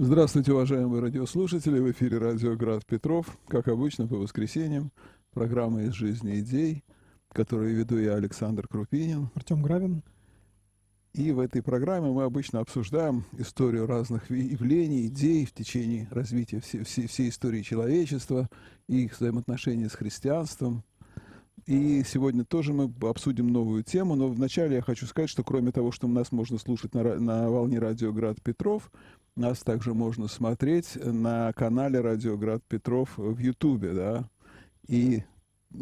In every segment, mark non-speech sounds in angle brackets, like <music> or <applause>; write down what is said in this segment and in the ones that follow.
Здравствуйте, уважаемые радиослушатели. В эфире радио «Град Петров». Как обычно, по воскресеньям. Программа «Из жизни идей», которую веду я, Александр Крупинин. Артем Гравин. И в этой программе мы обычно обсуждаем историю разных явлений, идей в течение развития всей, всей, всей истории человечества и их взаимоотношения с христианством. И сегодня тоже мы обсудим новую тему, но вначале я хочу сказать, что кроме того, что нас можно слушать на, на волне радио «Град Петров», нас также можно смотреть на канале «Радиоград Петров» в Ютубе, да. И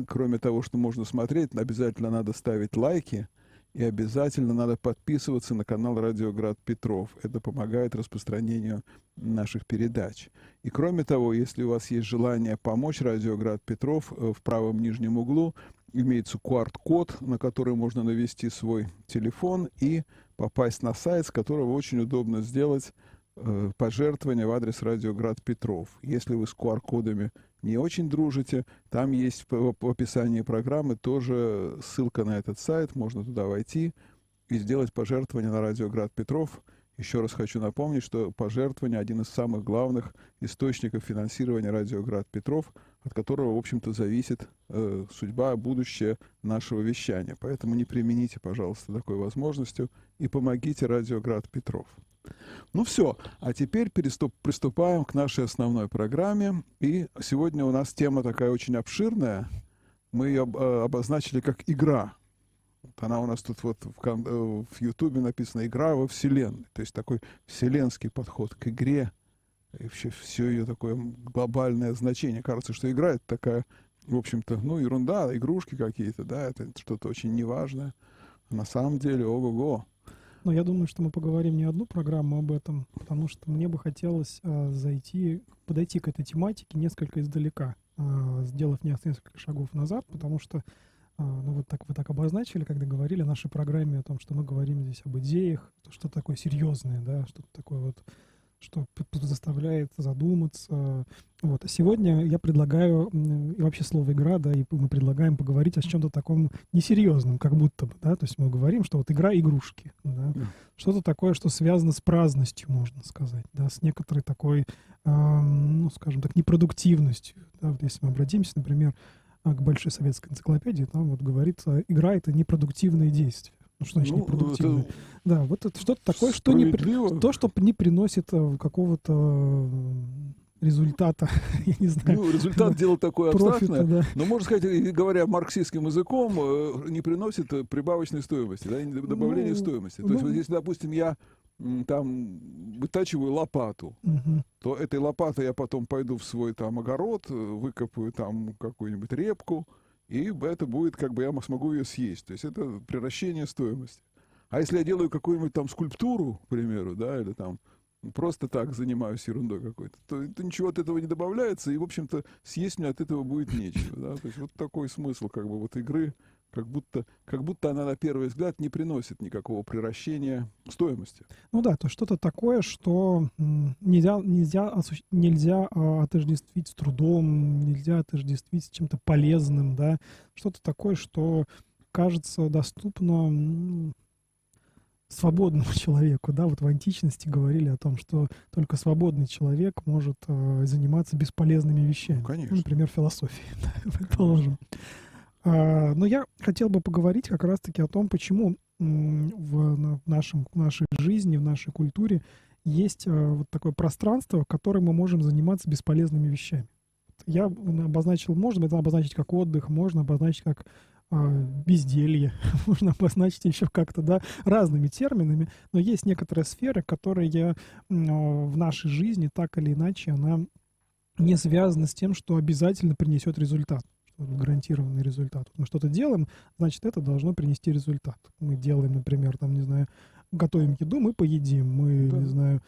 кроме того, что можно смотреть, обязательно надо ставить лайки, и обязательно надо подписываться на канал «Радиоград Петров». Это помогает распространению наших передач. И кроме того, если у вас есть желание помочь «Радиоград Петров», э, в правом нижнем углу имеется QR-код, на который можно навести свой телефон и попасть на сайт, с которого очень удобно сделать пожертвования в адрес Радиоград Петров. Если вы с QR-кодами не очень дружите, там есть в описании программы тоже ссылка на этот сайт, можно туда войти и сделать пожертвование на Радиоград Петров. Еще раз хочу напомнить, что пожертвование один из самых главных источников финансирования Радиоград Петров, от которого, в общем-то, зависит э, судьба, будущее нашего вещания. Поэтому не примените, пожалуйста, такой возможностью и помогите Радиоград Петров. Ну все, а теперь переступ, приступаем к нашей основной программе. И сегодня у нас тема такая очень обширная. Мы ее э, обозначили как игра. Она у нас тут вот в, э, в Ютубе написана «Игра во Вселенной». То есть такой вселенский подход к игре. И вообще все ее такое глобальное значение. Кажется, что игра это такая, в общем-то, ну, ерунда, игрушки какие-то, да, это что-то очень неважное. А на самом деле, ого-го, но я думаю, что мы поговорим не одну программу об этом, потому что мне бы хотелось а, зайти, подойти к этой тематике несколько издалека, а, сделав несколько шагов назад, потому что а, ну вот так вы так обозначили, когда говорили о нашей программе о том, что мы говорим здесь об идеях, что такое серьезное, да, что-то такое вот что заставляет задуматься. Вот. А сегодня я предлагаю, и вообще слово «игра», да, и мы предлагаем поговорить о чем-то таком несерьезном, как будто бы, да, то есть мы говорим, что вот игра игрушки, да, что-то такое, что связано с праздностью, можно сказать, да, с некоторой такой, э, ну, скажем так, непродуктивностью, да, вот если мы обратимся, например, к большой советской энциклопедии, там вот говорится, игра — это непродуктивные действия. Ну, что значит ну, непродуктивное? Это да, вот это что-то такое, что не, то, что не приносит э, какого-то результата, <laughs> я не знаю. Ну, результат дело такое абстрактное, да. но, можно сказать, говоря марксистским языком, э, не приносит прибавочной стоимости, да, добавления ну, стоимости. То ну, есть, вот если, допустим, я там вытачиваю лопату, угу. то этой лопатой я потом пойду в свой там огород, э, выкопаю там какую-нибудь репку, и это будет, как бы я смогу ее съесть. То есть это превращение стоимости. А если я делаю какую-нибудь там скульптуру, к примеру, да, или там просто так занимаюсь ерундой какой-то, то, то ничего от этого не добавляется, и, в общем-то, съесть мне от этого будет нечего, да. То есть вот такой смысл, как бы, вот игры, как будто, как будто она на первый взгляд не приносит никакого превращения стоимости. Ну да, то что-то такое, что нельзя, нельзя, нельзя а, отождествить с трудом, нельзя отождествить с чем-то полезным, да, что-то такое, что кажется доступно свободному <laughs> человеку, да, вот в античности говорили о том, что только свободный человек может э, заниматься бесполезными вещами. Ну, конечно. например, философией, <laughs> предположим. А, но я хотел бы поговорить как раз-таки о том, почему в нашем, в нашей жизни, в нашей культуре есть а, вот такое пространство, в котором мы можем заниматься бесполезными вещами. Я обозначил, можно это обозначить как отдых, можно обозначить как а, безделье, <laughs> можно обозначить еще как-то, да, разными терминами, но есть некоторые сферы, которые в нашей жизни так или иначе, она не связана с тем, что обязательно принесет результат гарантированный результат. Мы что-то делаем, значит, это должно принести результат. Мы делаем, например, там, не знаю, готовим еду, мы поедим, мы, да. не знаю,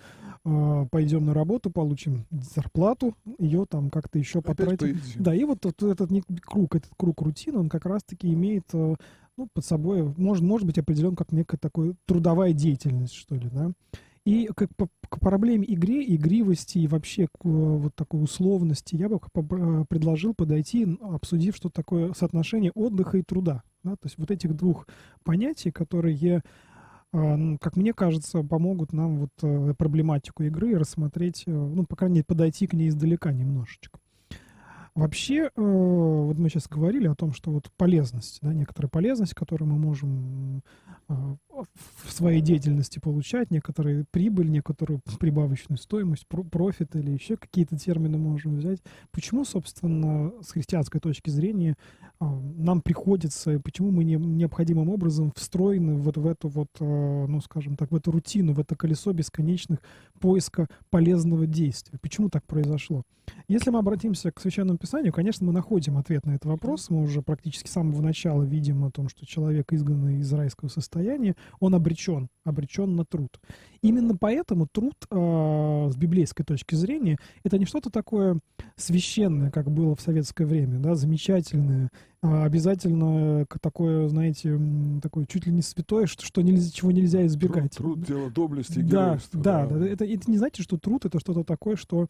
а, пойдем на работу, получим зарплату, ее там как-то еще потратим. Да, и вот, вот этот круг, этот круг рутины, он как раз-таки имеет э, ну, под собой, может, может быть определен как некая такая трудовая деятельность, что ли, да. И как по, к проблеме игре, игривости и вообще к вот такой условности я бы э, предложил подойти, обсудив, что такое соотношение отдыха и труда. Да? То есть вот этих двух понятий, которые ну, как мне кажется, помогут нам вот э, проблематику игры рассмотреть, э, ну, по крайней мере, подойти к ней издалека немножечко. Вообще, э, вот мы сейчас говорили о том, что вот полезность, да, некоторая полезность, которую мы можем э, в своей деятельности получать, некоторую прибыль, некоторую прибавочную стоимость, про- профит или еще какие-то термины можем взять. Почему, собственно, с христианской точки зрения э, нам приходится, почему мы не, необходимым образом встроены вот в эту вот, ну, скажем так, в эту рутину, в это колесо бесконечных поиска полезного действия? Почему так произошло? Если мы обратимся к Священному Писанию, конечно, мы находим ответ на этот вопрос. Мы уже практически с самого начала видим о том, что человек, изгнанный из райского состояния, он обречен, обречен на труд. Именно поэтому труд э, с библейской точки зрения это не что-то такое священное, как было в советское время, да, замечательное, а обязательно такое, знаете, такое чуть ли не святое, что, что нельзя, чего нельзя избегать. Труд, труд дело доблести и Да, геройства. да, да. Это, это не значит, что труд это что-то такое, что,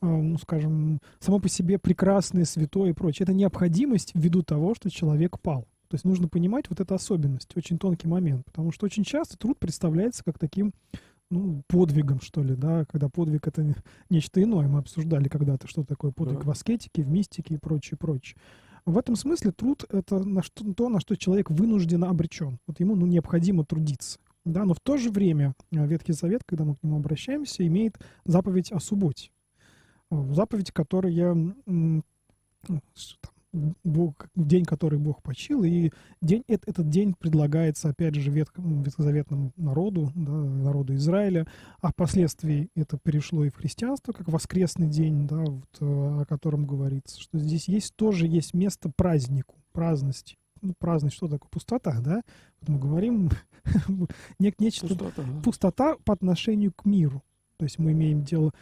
э, ну, скажем, само по себе прекрасное, святое и прочее. Это необходимость ввиду того, что человек пал. То есть нужно понимать вот эту особенность, очень тонкий момент, потому что очень часто труд представляется как таким ну, подвигом, что ли, да, когда подвиг это не- нечто иное. Мы обсуждали когда-то, что такое подвиг Да. в аскетике, в мистике и прочее, прочее. В этом смысле труд — это на что, то, на что человек вынужденно обречен. Вот ему ну, необходимо трудиться. Да, но в то же время э, Ветхий Завет, когда мы к нему обращаемся, имеет заповедь о субботе. Э, Заповедь, которая Бог, день, который Бог почил, и день, эт- этот день предлагается, опять же, ветх- м, ветхозаветному народу, да, народу Израиля, а впоследствии это перешло и в христианство, как воскресный день, да, вот, э, о котором говорится, что здесь есть тоже есть место празднику, праздности. Ну, праздность, что такое? Пустота, да? Вот мы говорим, <laughs> не- нечто, Пустота, да. пустота по отношению к миру. То есть мы имеем дело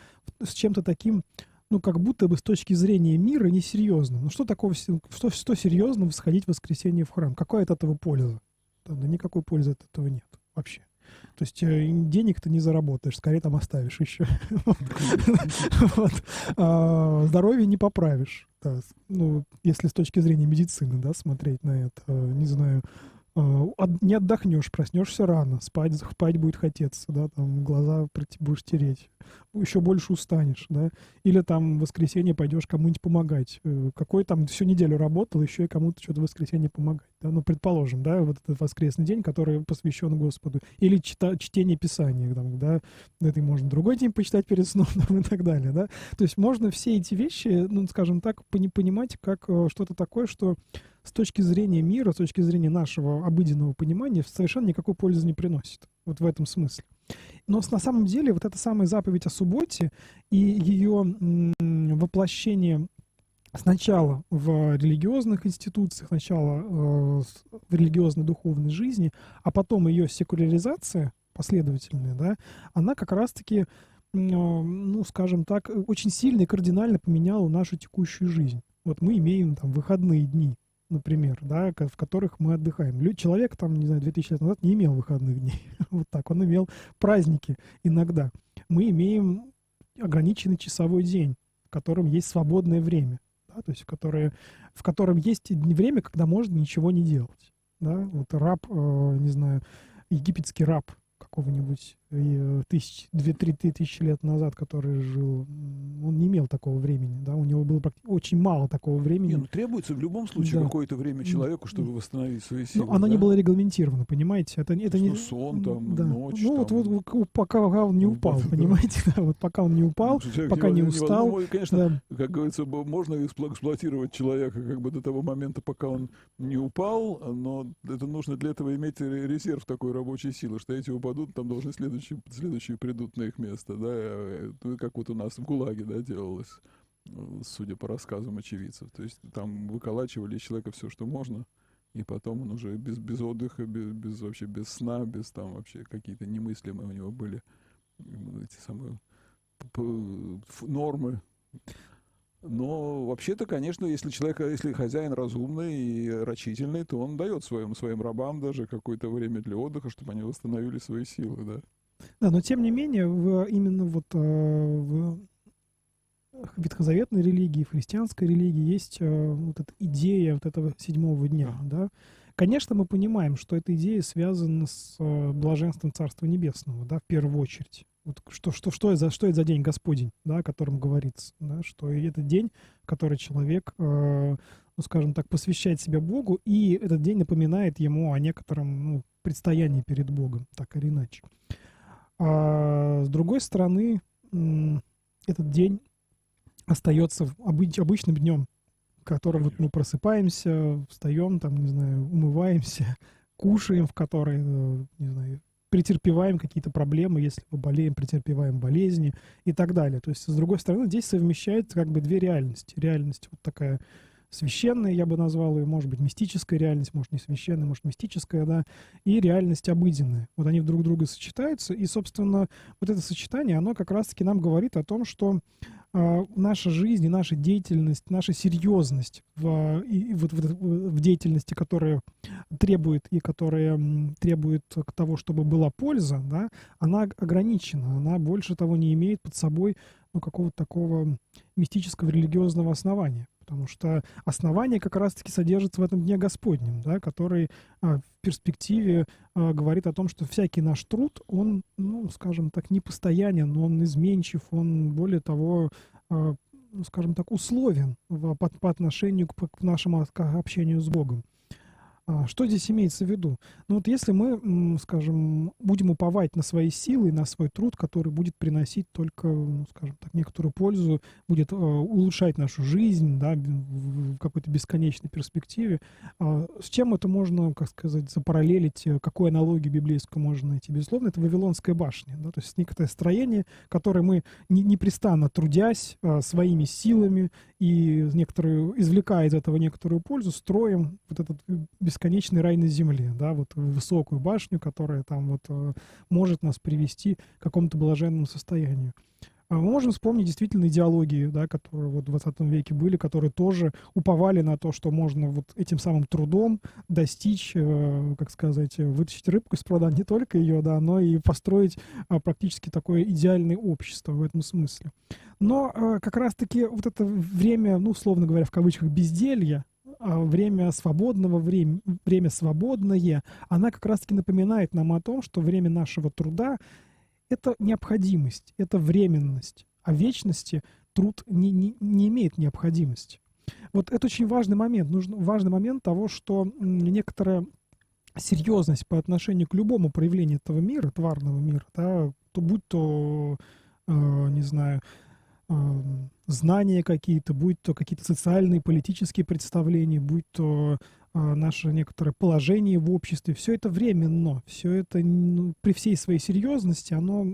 с чем-то таким, ну, как будто бы с точки зрения мира несерьезным. Ну, что такого, что, что серьезного сходить в воскресенье в храм? Какая от этого польза? Да, да никакой пользы от этого нет вообще. То есть э, денег ты не заработаешь, скорее там оставишь еще. <laughs> <laughs> А, Здоровье не поправишь. Ну, если с точки зрения медицины, да, смотреть на это, э, не знаю, не отдохнешь, проснешься рано, спать, спать будет хотеться, да, там глаза будешь тереть, еще больше устанешь, да, или там в воскресенье пойдешь кому-нибудь помогать, Э, какой там всю неделю работал, еще и кому-то что-то в воскресенье помогать, да, ну, предположим, да, вот этот воскресный день, который посвящен Господу, или чита- чтение Писания, там, да, это можно другой день почитать перед сном <laughs> там, и так далее, да, то есть можно все эти вещи, ну, скажем так, пони- понимать как э, что-то такое, что с точки зрения мира, с точки зрения нашего обыденного понимания, совершенно никакой пользы не приносит. Вот в этом смысле. Но на самом деле вот эта самая заповедь о субботе и ее воплощение сначала в религиозных институциях, сначала э, в религиозно-духовной жизни, а потом ее секуляризация последовательная, да, она как раз-таки, э, ну, скажем так, очень сильно и кардинально поменяла нашу текущую жизнь. Вот мы имеем там выходные дни, например, да, в которых мы отдыхаем. Лю- Человек там, не знаю, 2000 лет назад не имел выходных дней. <laughs> Вот так. Он имел праздники иногда. Мы имеем ограниченный часовой день, в котором есть свободное время, да, то есть в, которое, в котором есть время, когда можно ничего не делать. Да? Вот раб, э, не знаю, египетский раб какого-нибудь тысяч, две-три тысячи лет назад, который жил, он не имел такого времени, да, у него было очень мало такого времени. Не, ну, требуется в любом случае Да. какое-то время человеку, чтобы восстановить свои силы. Ну, оно не да? было регламентировано, понимаете? Это, это не сон там, да. ночь Ну, там. вот, вот, пока, он не Ну, упал, <laughs> понимаете? <laughs> Да, вот пока он не упал, Ну, пока не устал, ну, конечно, да, как говорится, можно эксплуатировать человека как бы до того момента, пока он не упал, но это нужно для этого иметь ре- резерв такой рабочей силы, что эти упадут, там должны следующие, следующие придут на их место, да, как вот у нас в ГУЛАГе, да, делалось, судя по рассказам очевидцев. То есть там выколачивали из человека все, что можно, и потом он уже без, без отдыха, без, без вообще без сна, без там вообще какие-то немыслимые у него были эти самые нормы. Но вообще-то, конечно, если человек, если хозяин разумный и рачительный, то он дает своим, своим рабам даже какое-то время для отдыха, чтобы они восстановили свои силы, да. Да, но тем не менее, в, именно вот э, в ветхозаветной религии, в христианской религии есть э, вот эта идея вот этого седьмого дня, да. Конечно, мы понимаем, что эта идея связана с э, блаженством Царства Небесного, да, в первую очередь. Вот что, что, что, это за, что это за день Господень, да, о котором говорится, да, что это день, в который человек, э, ну, скажем так, посвящает себя Богу, и этот день напоминает ему о некотором ну, предстоянии перед Богом, так или иначе. А с другой стороны, этот день остается обыч, обычным днем, в котором вот мы просыпаемся, встаем, там, не знаю, умываемся, <laughs> кушаем, в которой, э, не знаю, претерпеваем какие-то проблемы, если мы болеем, претерпеваем болезни и так далее. То есть, с другой стороны, здесь совмещается как бы две реальности. Реальность вот такая священная, я бы назвал ее, может быть, мистическая реальность, может, не священная, может, мистическая, да, и реальность обыденная. Вот они друг друга сочетаются, и, собственно, вот это сочетание, оно как раз-таки нам говорит о том, что э, наша жизнь и наша деятельность, наша серьезность в, и, вот, в, в деятельности, которая требует и которая требует к того, чтобы была польза, да, она ограничена, она больше того не имеет под собой ну, какого-то такого мистического религиозного основания потому что основание как раз-таки содержится в этом Дне Господнем, да, который а, в перспективе а, говорит о том, что всякий наш труд, он, ну, скажем так, не постоянен, он изменчив, он, более того, а, ну, скажем так, условен по, по отношению к, к нашему общению с Богом. А, что здесь имеется в виду? Ну вот если мы, скажем, будем уповать на свои силы, на свой труд, который будет приносить только, скажем так, некоторую пользу, будет э, улучшать нашу жизнь, да, в какой-то бесконечной перспективе, э, с чем это можно, как сказать, запараллелить, э, какую аналогию библейскую можно найти? Безусловно, это Вавилонская башня, да, то есть некоторое строение, которое мы не, непрестанно трудясь э, своими силами и некоторую, извлекая из этого некоторую пользу, строим вот этот бесконечный рай на земле, да, вот высокую башню, которая там вот э, может нас привести к какому-то блаженному состоянию. А мы можем вспомнить действительно идеологии, да, которые вот в 20 веке были, которые тоже уповали на то, что можно вот этим самым трудом достичь, э, как сказать, вытащить рыбку из пруда, не только ее, да, но и построить э, практически такое идеальное общество в этом смысле. Но э, как раз-таки вот это время, ну, условно говоря, в кавычках, безделья, а время свободного времени, время свободное, она как раз-таки напоминает нам о том, что время нашего труда — это необходимость, это временность. А вечности труд не, не, не имеет необходимости. Вот это очень важный момент. Нужен, важный момент того, что некоторая серьезность по отношению к любому проявлению этого мира, тварного мира, да, то будь то, э, не знаю, знания какие-то, будь то какие-то социальные, политические представления, будь то а, наше некоторое положение в обществе, все это временно, все это ну, при всей своей серьезности, оно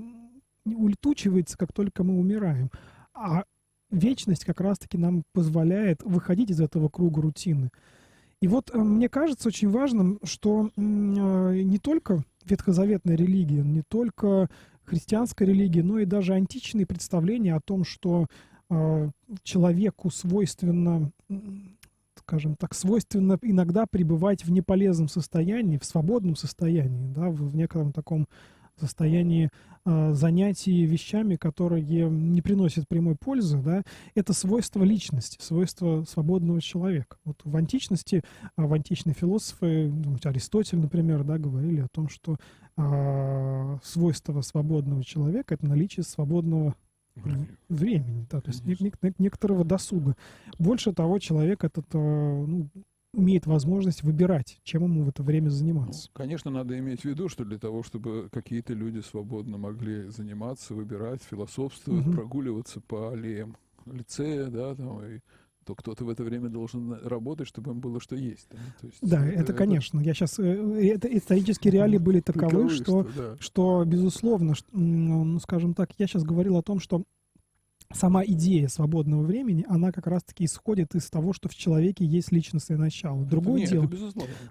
улетучивается, как только мы умираем. А вечность как раз-таки нам позволяет выходить из этого круга рутины. И вот э, мне кажется очень важным, что э, не только ветхозаветная религия, не только христианской религии, но и даже античные представления о том, что человеку свойственно, скажем так, свойственно иногда пребывать в неполезном состоянии, в свободном состоянии, да, в, в некотором таком состоянии э, занятий вещами, которые не приносят прямой пользы, да, это свойство личности, свойство свободного человека. Вот в античности, э, в античные философы, Аристотель, например, да, говорили о том, что э, свойство свободного человека — это наличие свободного времени, да, то есть не, не, некоторого досуга. Больше того, человек этот ну, имеет возможность выбирать, чем ему в это время заниматься. Ну, конечно, надо иметь в виду, что для того, чтобы какие-то люди свободно могли заниматься, выбирать, философствовать, угу. прогуливаться по аллеям лицея, да, там, и то кто-то в это время должен работать, чтобы им было что есть. Да, то есть да это, это, конечно. Я сейчас... Э, это исторические реалии были таковы, что, что, да. что, безусловно, ну, скажем так, я сейчас говорил о том, что сама идея свободного времени, она как раз-таки исходит из того, что в человеке есть личностное начало. Другое, Нет, дело,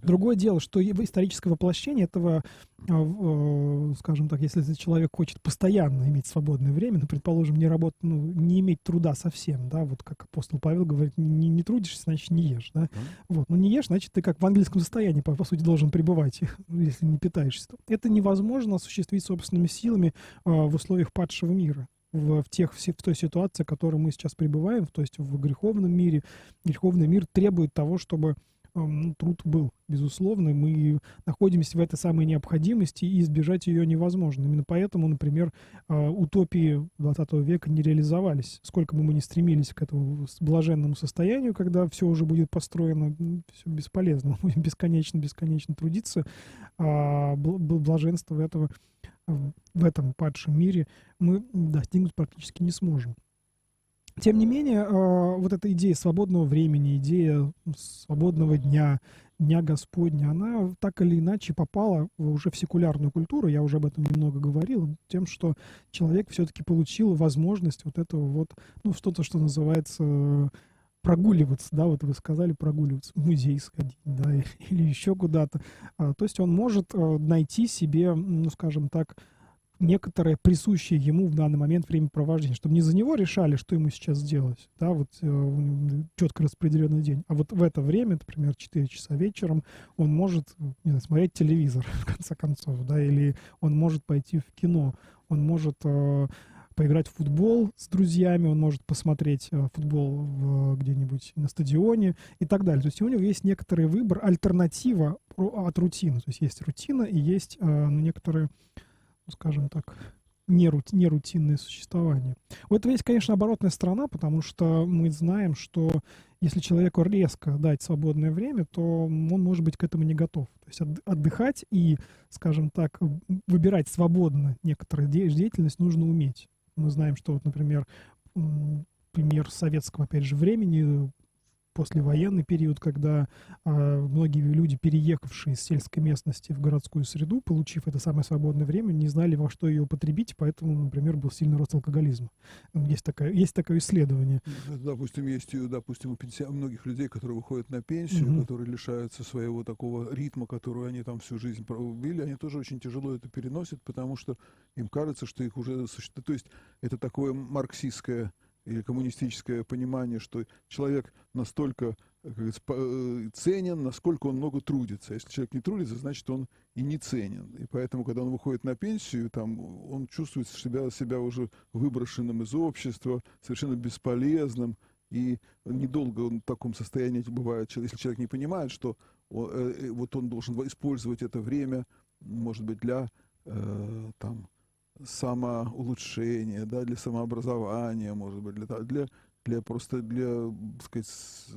другое дело, что историческое воплощение этого, а, э, скажем так, если человек хочет постоянно иметь свободное время, ну, предположим, не работать, ну, не иметь труда совсем, да, вот как апостол Павел говорит, не, не трудишься, значит, не ешь, да, вот, ну, не ешь, значит, ты как в английском состоянии, по, по сути, должен пребывать, <laughs> если не питаешься. Это невозможно осуществить собственными силами э, в условиях падшего мира в, в, тех, в той ситуации, в которой мы сейчас пребываем, то есть в греховном мире. Греховный мир требует того, чтобы эм, труд был, безусловно. Мы находимся в этой самой необходимости, и избежать ее невозможно. Именно поэтому, например, э, утопии 20 века не реализовались. Сколько бы мы ни стремились к этому блаженному состоянию, когда все уже будет построено, все бесполезно. Мы <laughs> будем бесконечно-бесконечно трудиться. А блаженство этого в этом падшем мире мы достигнуть практически не сможем. Тем не менее, а, вот эта идея свободного времени, идея свободного дня, Дня Господня, она так или иначе попала уже в секулярную культуру, я уже об этом немного говорил, тем, что человек все-таки получил возможность вот этого вот, ну, что-то, что называется прогуливаться, да, вот вы сказали прогуливаться, в музей сходить, да, <laughs> или еще куда-то. А, то есть он может а, найти себе, ну, скажем так, некоторое присущее ему в данный момент времяпровождение, чтобы не за него решали, что ему сейчас делать, да, вот э, четко распределенный день, а вот в это время, например, 4 часа вечером, он может не знаю, смотреть телевизор, <laughs> в конце концов, да, или он может пойти в кино, он может э, поиграть в футбол с друзьями, он может посмотреть э, футбол где-нибудь на стадионе и так далее. То есть у него есть некоторый выбор, альтернатива от рутины. То есть есть рутина и есть э, ну, некоторые ну, скажем так, нерут, нерутинное существование. У этого есть, конечно, оборотная сторона, потому что мы знаем, что если человеку резко дать свободное время, то он может быть к этому не готов. То есть отдыхать и, скажем так, выбирать свободно некоторую деятельность нужно уметь. Мы знаем, что, вот, например, пример советского, опять же, времени, послевоенный период, когда э, многие люди, переехавшие из сельской местности в городскую среду, получив это самое свободное время, не знали, во что ее употребить, поэтому, например, был сильный рост алкоголизма. Есть, такое, есть такое исследование. Допустим, есть, допустим, у, пенсия... многих людей, которые выходят на пенсию, угу. которые лишаются своего такого ритма, который они там всю жизнь провели, они тоже очень тяжело это переносят, потому что им кажется, что их уже. То есть это такое марксистское или коммунистическое понимание, что человек настолько э, ценен, насколько он много трудится. Если человек не трудится, значит, он и не ценен. И поэтому, когда он выходит на пенсию, там, он чувствует себя, себя уже выброшенным из общества, совершенно бесполезным. И недолго он в таком состоянии бывает, если человек не понимает, что он, э, э, вот он должен использовать это время, может быть, для э, там, самоулучшения, да, для самообразования, может быть, для, для, для просто для, так сказать,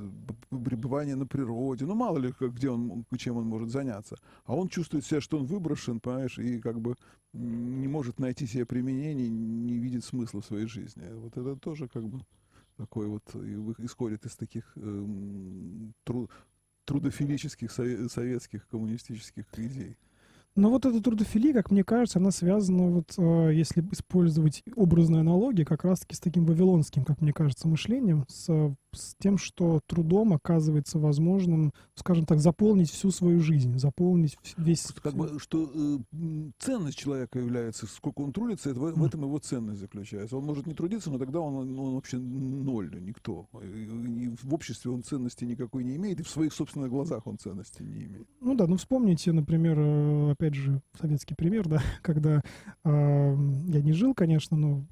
пребывания на природе. Ну, мало ли, где он, чем он может заняться. А он чувствует себя, что он выброшен, понимаешь, и как бы не может найти себе применение, не видит смысла в своей жизни. Вот это тоже как бы такой вот исходит из таких э, тру, трудофилических советских коммунистических идей. Но вот эта трудофилия, как мне кажется, она связана, вот, э, если использовать образные аналогии, как раз-таки с таким вавилонским, как мне кажется, мышлением, с с тем, что трудом оказывается возможным, скажем так, заполнить всю свою жизнь, заполнить весь... Как бы, что э, ценность человека является, сколько он трудится, это, в, в этом его ценность заключается. Он может не трудиться, но тогда он, он вообще ноль, никто. И, и в обществе он ценности никакой не имеет, и в своих собственных глазах он ценности не имеет. Ну да, ну вспомните, например, э, опять же, советский пример, да, <laughs> когда э, я не жил, конечно, но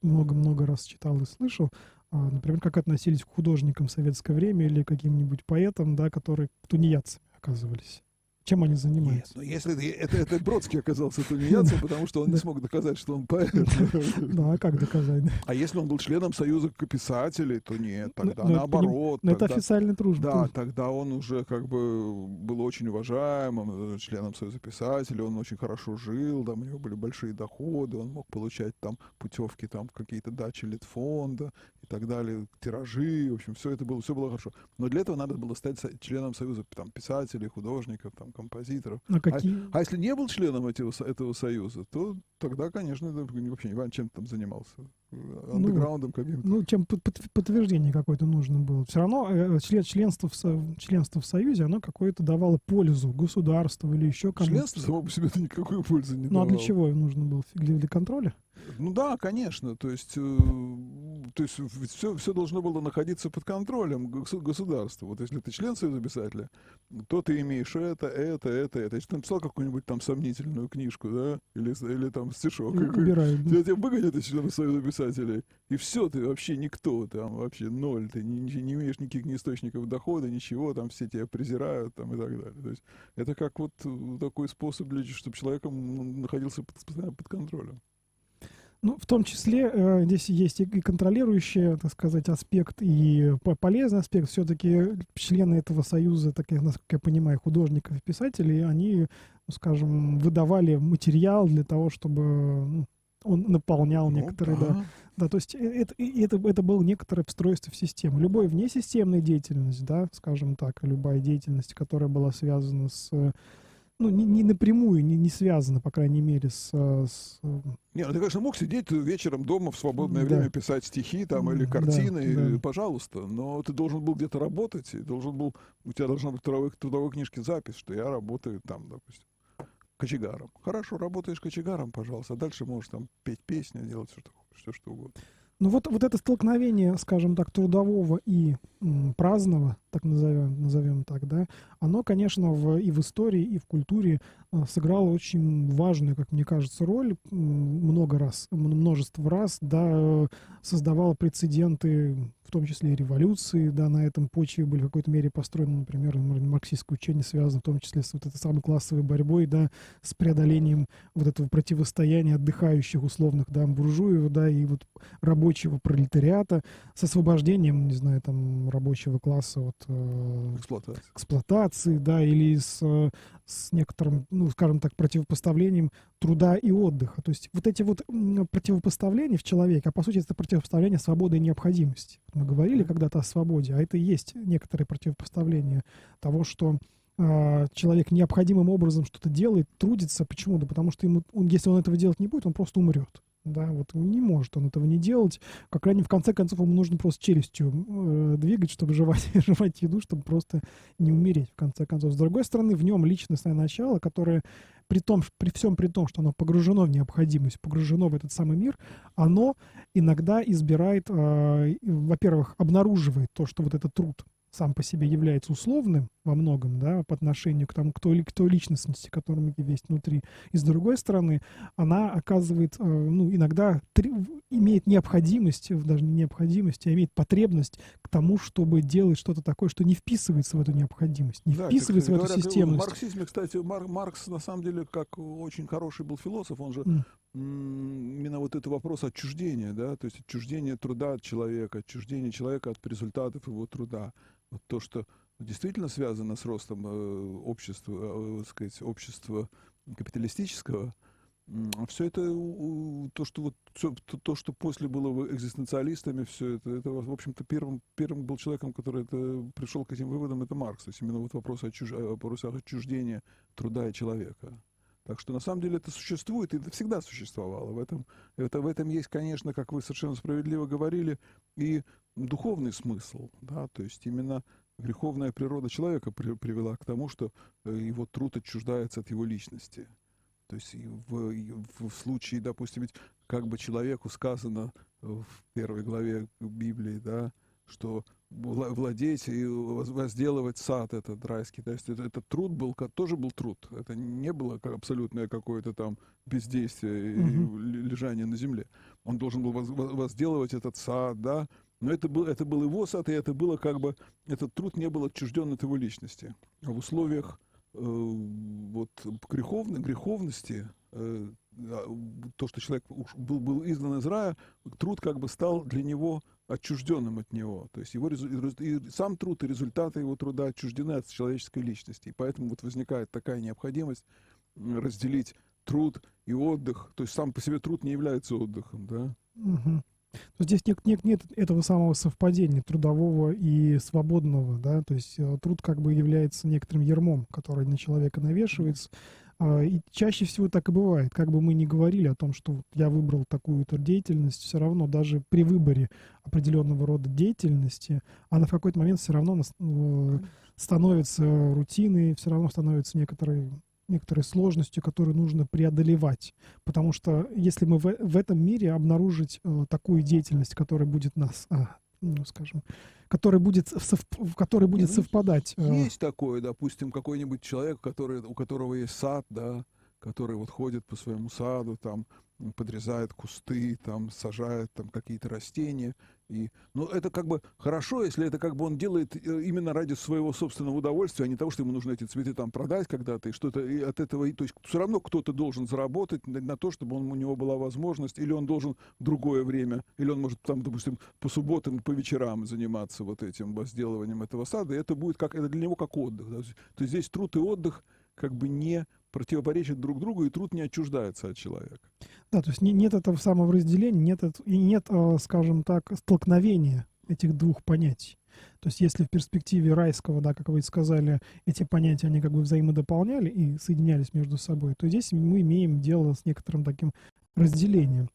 много-много раз читал и слышал а, например, как относились к художникам в советское время или каким-нибудь поэтам, да, которые тунеядцами оказывались. Чем они занимаются? Нет, ну если это, это, Бродский оказался тунеядцем, <laughs> потому что он не смог доказать, что он поэт. <laughs> Да, а как доказать? А если он был членом Союза писателей, то нет, тогда наоборот. Но это официальный дружба. Да, тогда он уже как бы был очень уважаемым э, членом Союза писателей, он очень хорошо жил, там у него были большие доходы, он мог получать там путевки там какие-то дачи Литфонда и так далее, тиражи, в общем, все это было, все было хорошо. Но для этого надо было стать членом Союза там, писателей, художников, там, композиторов. А, какие... а, а если не был членом этого, этого союза, то тогда, конечно, вообще не важно, чем ты там занимался. Ну, андеграундом ну, каким-то. Ну, чем подтверждение какое-то нужно было. Все равно э, член, членство, в, членство в Союзе, оно какое-то давало пользу государству или еще кому-то. Членство само по себе никакой пользы не ну, давало. Ну, а для чего нужно было? Для, для контроля? Ну да, конечно. То есть э, то есть все, все должно было находиться под контролем госу- государства. Вот если ты член Союза писателя, то ты имеешь это, это, это, это. Если ты написал какую-нибудь там сомнительную книжку, да, или, или там стишок, убирают, да. тебя, тебя выгонят из члена Союза писателей, и все, ты вообще никто, там вообще ноль, ты не, не- имеешь никаких ни источников дохода, ничего, там все тебя презирают там, и так далее. То есть это как вот э, такой способ, для, чтобы человек м, находился под, под контролем. Ну, в том числе э, здесь есть и контролирующий, так сказать, аспект, и по- полезный аспект. Все-таки члены этого союза, так, насколько я понимаю, художников и писателей, они, ну, скажем, выдавали материал для того, чтобы ну, он наполнял Ну, некоторые, да. да. Да, то есть э, это, это, это было некоторое встройство в систему. Любая внесистемная деятельность, да, скажем так, любая деятельность, которая была связана с, ну, не, не напрямую, не, не связана, по крайней мере, с, э, с, э, Не, ну ты, конечно, мог сидеть вечером дома в свободное Да. время, писать стихи там или Да, картины, да. и, пожалуйста. Но ты должен был где-то работать, и должен был, у тебя должна быть трудовой, трудовой книжке запись, что я работаю там, допустим, кочегаром. Хорошо, работаешь кочегаром, пожалуйста, а дальше можешь там петь песни, делать все, что, все, что угодно. Ну вот, вот это столкновение, скажем так, трудового и м, праздного, так назовем, назовем так, да, оно, конечно, в, и в истории, и в культуре а, сыграло очень важную, как мне кажется, роль много раз, множество раз, да, э, создавало прецеденты, в том числе и революции, да, на этом почве были в какой-то мере построены, например, м- марксистское учение связано в том числе с вот этой самой классовой борьбой, да, с преодолением вот этого противостояния отдыхающих условных, да, буржуев, да, и вот рабочего пролетариата с освобождением, не знаю, там, рабочего класса от э, Эксплуатация. эксплуатации, да, или с, э, с некоторым, ну, скажем так, противопоставлением труда и отдыха. То есть вот эти вот противопоставления в человеке, а по сути это противопоставление свободы и необходимости. Мы говорили когда-то о свободе, а это и есть некоторые противопоставления того, что а, человек необходимым образом что-то делает, трудится. Почему? Да потому что ему, он, если он этого делать не будет, он просто умрет. Да, вот не может он этого не делать. Как крайне в конце концов ему нужно просто челюстью э, двигать, чтобы жевать, <laughs> жевать еду, чтобы просто не умереть в конце концов. С другой стороны, в нем личностное начало, которое при том, при всем при том, что оно погружено в необходимость, погружено в этот самый мир, оно иногда избирает, э, во-первых, обнаруживает то, что вот этот труд сам по себе является условным во многом, да, по отношению к тому, к той, к той личностности, которая есть внутри. И с другой стороны, она оказывает, э, ну, иногда тре- имеет необходимость, даже не необходимость, а имеет потребность к тому, чтобы делать что-то такое, что не вписывается в эту необходимость, не Да, вписывается в так, эту говорят, системность. В марксизме, кстати, Мар- Маркс, на самом деле, как очень хороший был философ, он же м, именно вот это вопрос отчуждения, да, то есть отчуждение труда от человека, отчуждение человека от результатов его труда. Вот то, что действительно связано с ростом э, общества, э, так сказать, общества капиталистического, все это то, что вот всё- то, то, что после было экзистенциалистами, все это, это в общем-то первым первым был человеком, который это пришел к этим выводам, это Маркс. То есть именно вот вопрос отчуж... о вопросах отчуждения труда и человека. Так что на самом деле это существует, и это всегда существовало. В этом, это, в этом есть, конечно, как вы совершенно справедливо говорили, и духовный смысл. Да? То есть именно греховная природа человека при- привела к тому, что э, его труд отчуждается от его личности. То есть и в, и в- в случае, допустим, ведь как бы человеку сказано э, в первой главе Библии, да, что вла- владеть и воз- возделывать сад этот райский. То есть это, этот труд был, тоже был труд. Это не было как абсолютное какое-то там бездействие и Мгм. л- лежание на земле. Он должен был воз- воз- возделывать этот сад, да, но это был, это был его сад, и это было как бы, этот труд не был отчужден от его личности. А в условиях э, вот греховной, греховности, э, а, то, что человек был, был изгнан из рая, труд как бы стал для него отчужденным от него. То есть его и сам труд и результаты его труда отчуждены от человеческой личности. И поэтому вот возникает такая необходимость разделить труд и отдых. То есть сам по себе труд не является отдыхом, да? Мгм. Есть здесь нет, нет, нет этого самого совпадения трудового и свободного, да, то есть э, труд как бы является некоторым ермом, который на человека навешивается, А, и чаще всего так и бывает, как бы мы ни говорили о том, что я выбрал такую-то деятельность, все равно даже при выборе определенного рода деятельности, она в какой-то момент все равно э, становится рутиной, все равно становится некоторой некоторой сложностью, которую нужно преодолевать. Потому что если мы в, в этом мире обнаружить э, такую деятельность, которая будет нас, а, ну, скажем, которая будет, сов, в которой будет Ну, совпадать. э, Есть такое, допустим, какой-нибудь человек, который, у которого есть сад, да, который вот ходит по своему саду, там подрезает кусты, там сажает там какие-то растения. И, ну, это как бы хорошо, если это как бы он делает э, именно ради своего собственного удовольствия, а не того, что ему нужно эти цветы там продать когда-то, и что-то и от этого, и- то есть все равно кто-то должен заработать на, на то, чтобы он, у него была возможность, или он должен в другое время, или он может там, допустим, по субботам, по вечерам заниматься вот этим возделыванием этого сада, и это будет как, это для него как отдых. да. То есть здесь труд и отдых как бы не противоречат друг другу, и труд не отчуждается от человека. Да, то есть не- нет этого самого разделения, нет, и нет, э, скажем так, столкновения этих двух понятий. То есть если в перспективе райского, да, как вы и сказали, эти понятия, они как бы взаимодополняли и соединялись между собой, то здесь мы имеем дело с некоторым таким разделением.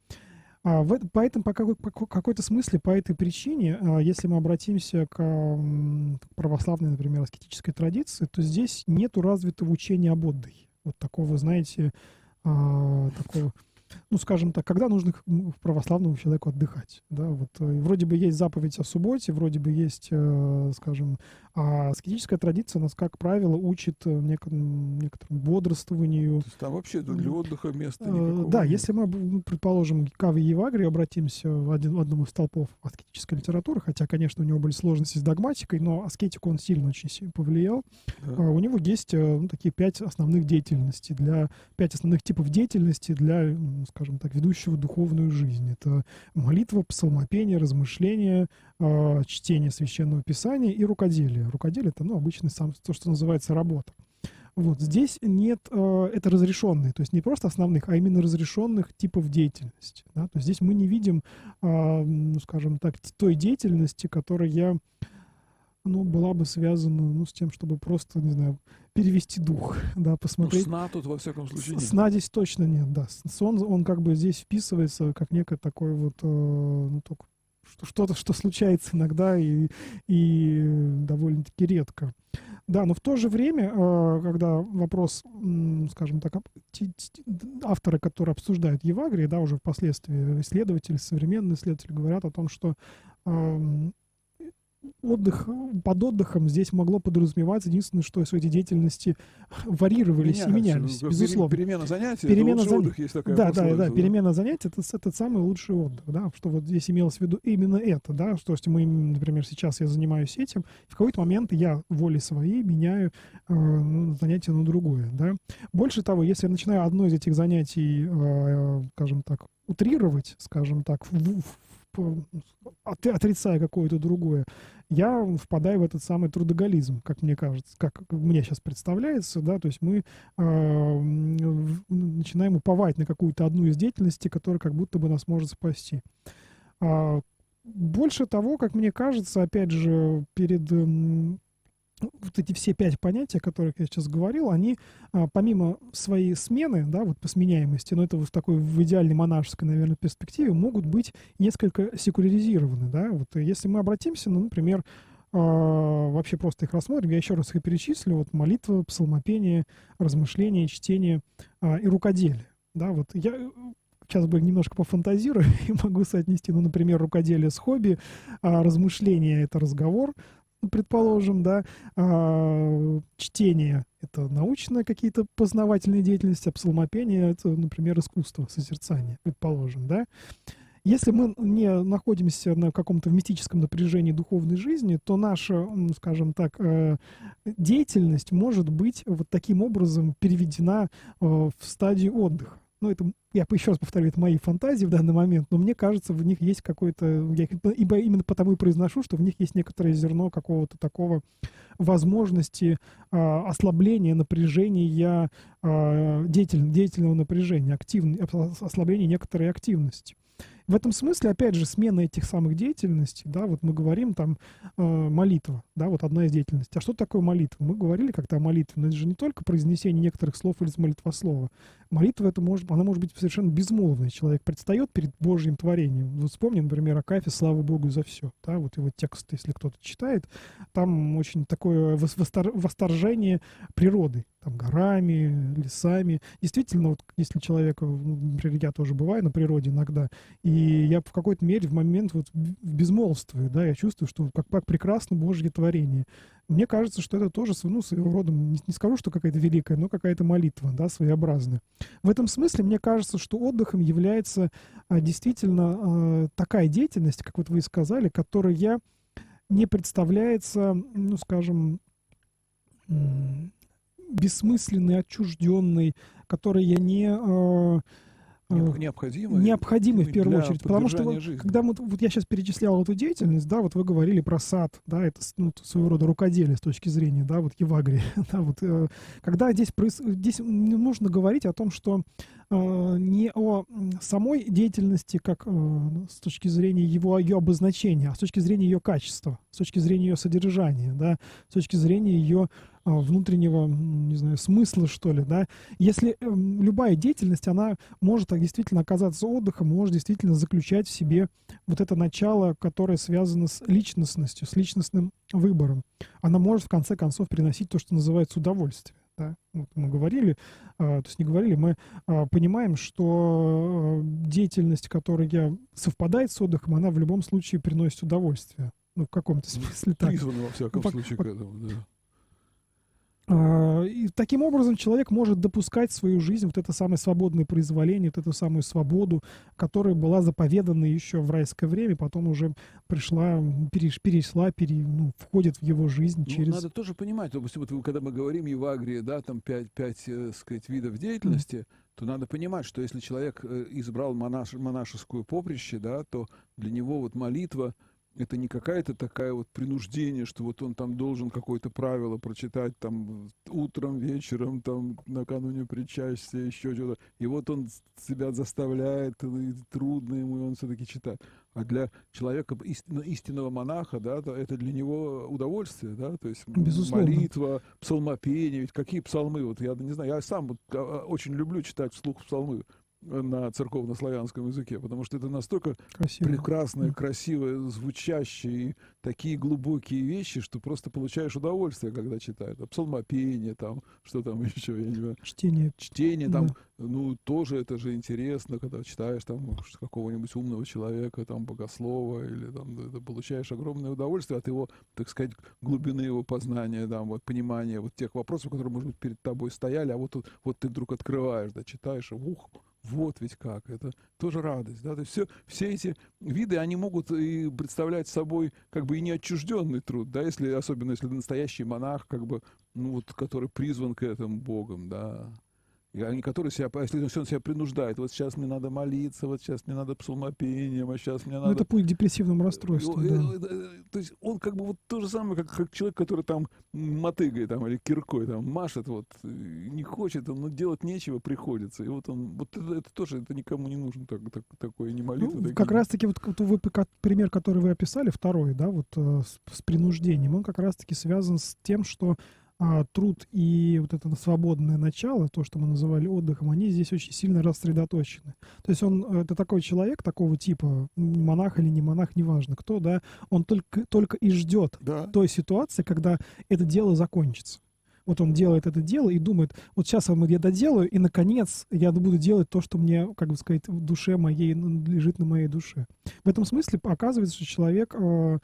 А в, эт- поэтому по, какой, по ко- какой-то смысле, по этой причине, а, если мы обратимся к к православной, например, аскетической традиции, то здесь нету развитого учения об отдыхе. Вот такого, знаете, а, такого ну, скажем так, когда нужно православному человеку отдыхать, да, вот э, вроде бы есть заповедь о субботе, вроде бы есть, э, скажем, а аскетическая традиция нас, как правило, учит э, некоторому, некоторому бодрствованию, То есть там вообще для отдыха места Э, никакого Да, нет. если мы, предположим, к Каве Евагрию обратимся в один, в одном из столпов аскетической литературы, хотя, конечно, у него были сложности с догматикой, но аскетику он сильно очень сильно повлиял. Да. А, У него есть э, ну, такие пять основных деятельностей, для, пять основных типов деятельности для, скажем так, ведущего духовную жизнь. Это молитва, псалмопение, размышление, а, чтение священного писания и рукоделие. Рукоделие — это, ну, обычно сам, то, что называется работа. Вот здесь нет, э, это разрешенные, то есть не просто основных, а именно разрешенных типов деятельности. Да? То есть здесь мы не видим, а, ну, скажем так, той деятельности, которая ну, была бы связана ну, с тем, чтобы просто, не знаю, перевести дух, <laughs> да, Ну, посмотреть. сна тут, во всяком случае, нет. Сна здесь точно нет, да. Сон, он как бы здесь вписывается как некое такое вот, э, ну, только что-то, что случается иногда и, и довольно-таки редко. Да, но в то же время, э, когда вопрос, скажем так, авторы, которые обсуждают Евагрии, да, уже впоследствии исследователи, современные исследователи говорят о том, что эм, отдых, под отдыхом здесь могло подразумеваться единственное, что все эти деятельности варьировались и Меняются. менялись, Пере- безусловно. Перемена занятий, Перемена это занятий. отдых, есть такая Да, да, да, перемена занятий это, это самый лучший отдых, да, что вот здесь имелось в виду именно это, да, что если мы, например, сейчас я занимаюсь этим, в какой-то момент я волей своей меняю э, ну, занятие на другое, да. Больше того, если я начинаю одно из этих занятий, э, скажем так, утрировать, скажем так, в- в- в- от- отрицая какое-то другое, я впадаю в этот самый трудоголизм, как мне кажется, как мне сейчас представляется, да, то есть мы э, начинаем уповать на какую-то одну из деятельностей, которая как будто бы нас может спасти. А, больше того, как мне кажется, опять же, перед вот эти все пять понятий, о которых я сейчас говорил, они а, помимо своей смены, да, вот по сменяемости, но это вот в такой в идеальной монашеской, наверное, перспективе, могут быть несколько секуляризированы, да, вот если мы обратимся, ну, например, а, вообще просто их рассмотрим, я еще раз их перечислю, вот молитва, псалмопение, размышление, чтение а, и рукоделие, да, вот я э, сейчас бы немножко пофантазирую <laughs> и могу соотнести, ну, например, рукоделие с хобби, а размышление — это разговор, ну, предположим, да, а, чтение — это научные какие-то познавательные деятельности, а псалмопение — это, например, искусство, созерцание, предположим, да. Если мы не находимся на каком-то мистическом напряжении духовной жизни, то наша, скажем так, э, деятельность может быть вот таким образом переведена э, в стадию отдыха. Ну, это, я еще раз повторю, это мои фантазии в данный момент, но мне кажется, в них есть какой-то, я их- ибо именно потому и произношу, что в них есть некоторое зерно какого-то такого возможности а, ослабления напряжения, а, деятель- деятельного напряжения, активн- ос- ослабления некоторой активности. В этом смысле, опять же, смена этих самых деятельностей, да, вот мы говорим там э, молитва, да, вот одна из деятельностей. А что такое молитва? Мы говорили как-то о молитве, но это же не только произнесение некоторых слов из молитвослова. Молитва это может, она может быть совершенно безмолвной. Человек предстает перед Божьим творением. Вот вспомни, например, Акафе «Слава Богу за все». Да, вот его текст, если кто-то читает, там очень такое вос- востор- восторжение природы. там, горами, лесами. Действительно, вот если человек, например, я тоже бываю на природе иногда, и я в какой-то мере в момент вот безмолвствую, да, я чувствую, что как, как прекрасно Божье творение. Мне кажется, что это тоже, ну, своего рода, не, не скажу, что какая-то великая, но какая-то молитва, да, своеобразная. В этом смысле мне кажется, что отдыхом является а, действительно а, такая деятельность, как вот вы и сказали, которая не представляется, ну, скажем, бессмысленный, отчужденный, который я не... Э, необходимый, необходимый в первую очередь. Потому что вот, когда мы, вот я сейчас перечислял эту деятельность, да, вот вы говорили про сад, да, это ну, своего рода рукоделие с точки зрения, да, вот Евагрии, <laughs> да, вот, э, когда здесь, здесь нужно говорить о том, что Э, не о самой деятельности как э, с точки зрения его ее обозначения, а с точки зрения ее качества, с точки зрения ее содержания, да, с точки зрения ее внутреннего, не знаю, смысла, что ли, да. Если э, любая деятельность, она может так действительно оказаться отдыхом, может действительно заключать в себе вот это начало, которое связано с личностностью, с личностным выбором. Она может, в конце концов, приносить то, что называется удовольствие да, вот мы говорили, а, то есть не говорили, мы а, понимаем, что а, деятельность, которая совпадает с отдыхом, она в любом случае приносит удовольствие. Ну, в каком-то <laughs> смысле так. Призвана, во всяком ну, случае, к этому, да. А, и таким образом человек может допускать в свою жизнь вот это самое свободное произволение, вот эту самую свободу, которая была заповедана еще в райское время, потом уже пришла, переш, перешла, пере, ну, входит в его жизнь ну, через... Надо тоже понимать, допустим, вот когда мы говорим Евагрии, да, там пять, пять э, сказать, видов деятельности, mm то надо понимать, что если человек э, избрал монаш, монашескую поприще, да, то для него вот молитва — это не какая-то такая вот принуждение, что вот он там должен какое-то правило прочитать там утром, вечером, там накануне причастия, еще что-то. И вот он себя заставляет, и трудно ему, и он все-таки читает. А для человека истинно, истинного монаха, да, то это для него удовольствие, да, то есть Безусловно. молитва, псалмопение, ведь какие псалмы, вот я не знаю, я сам вот а, а, очень люблю читать вслух псалмы, на церковно-славянском языке, потому что это настолько Красиво. прекрасное, красивое, звучащие, такие глубокие вещи, что просто получаешь удовольствие, когда читаешь. А псалмопение, там, что там <laughs> еще, я не знаю. Чтение. Чтение, там, да. ну, тоже это же интересно, когда читаешь там какого-нибудь умного человека, там, богослова, или там, ты получаешь огромное удовольствие от его, так сказать, глубины его познания, там, вот, понимания вот тех вопросов, которые, может быть, перед тобой стояли, а вот, вот ты вдруг открываешь, да, читаешь, и ух, вот ведь как, это тоже радость. Да? То есть все, все эти виды, они могут и представлять собой как бы и неотчужденный труд, да, если, особенно если настоящий монах, как бы, ну вот, который призван к этому Богом, да. И они, которые себя, если он себя принуждает, вот сейчас мне надо молиться, вот сейчас мне надо псалмопением, а сейчас мне надо... Ну, это путь к депрессивному расстройству, да. То есть он как бы вот то же самое, как, как человек, который там мотыгой там или киркой там машет, вот, не хочет, но делать нечего, приходится. И вот он, вот это, это тоже, это никому не нужно так, так, такое, не молитва. Ну, как раз-таки вот, вот вы, пример, который вы описали, второй, да, вот э, с, с принуждением, он как раз-таки связан с тем, что а, труд и вот это свободное начало, то, что мы называли отдыхом, они здесь очень сильно рассредоточены. То есть он, это такой человек такого типа, монах или не монах, неважно кто, да, он только, только и ждет да. той ситуации, когда это дело закончится. Вот он делает это дело и думает, вот сейчас я доделаю, и, наконец, я буду делать то, что мне, как бы сказать, в душе моей, лежит на моей душе. В этом смысле оказывается, что человек э,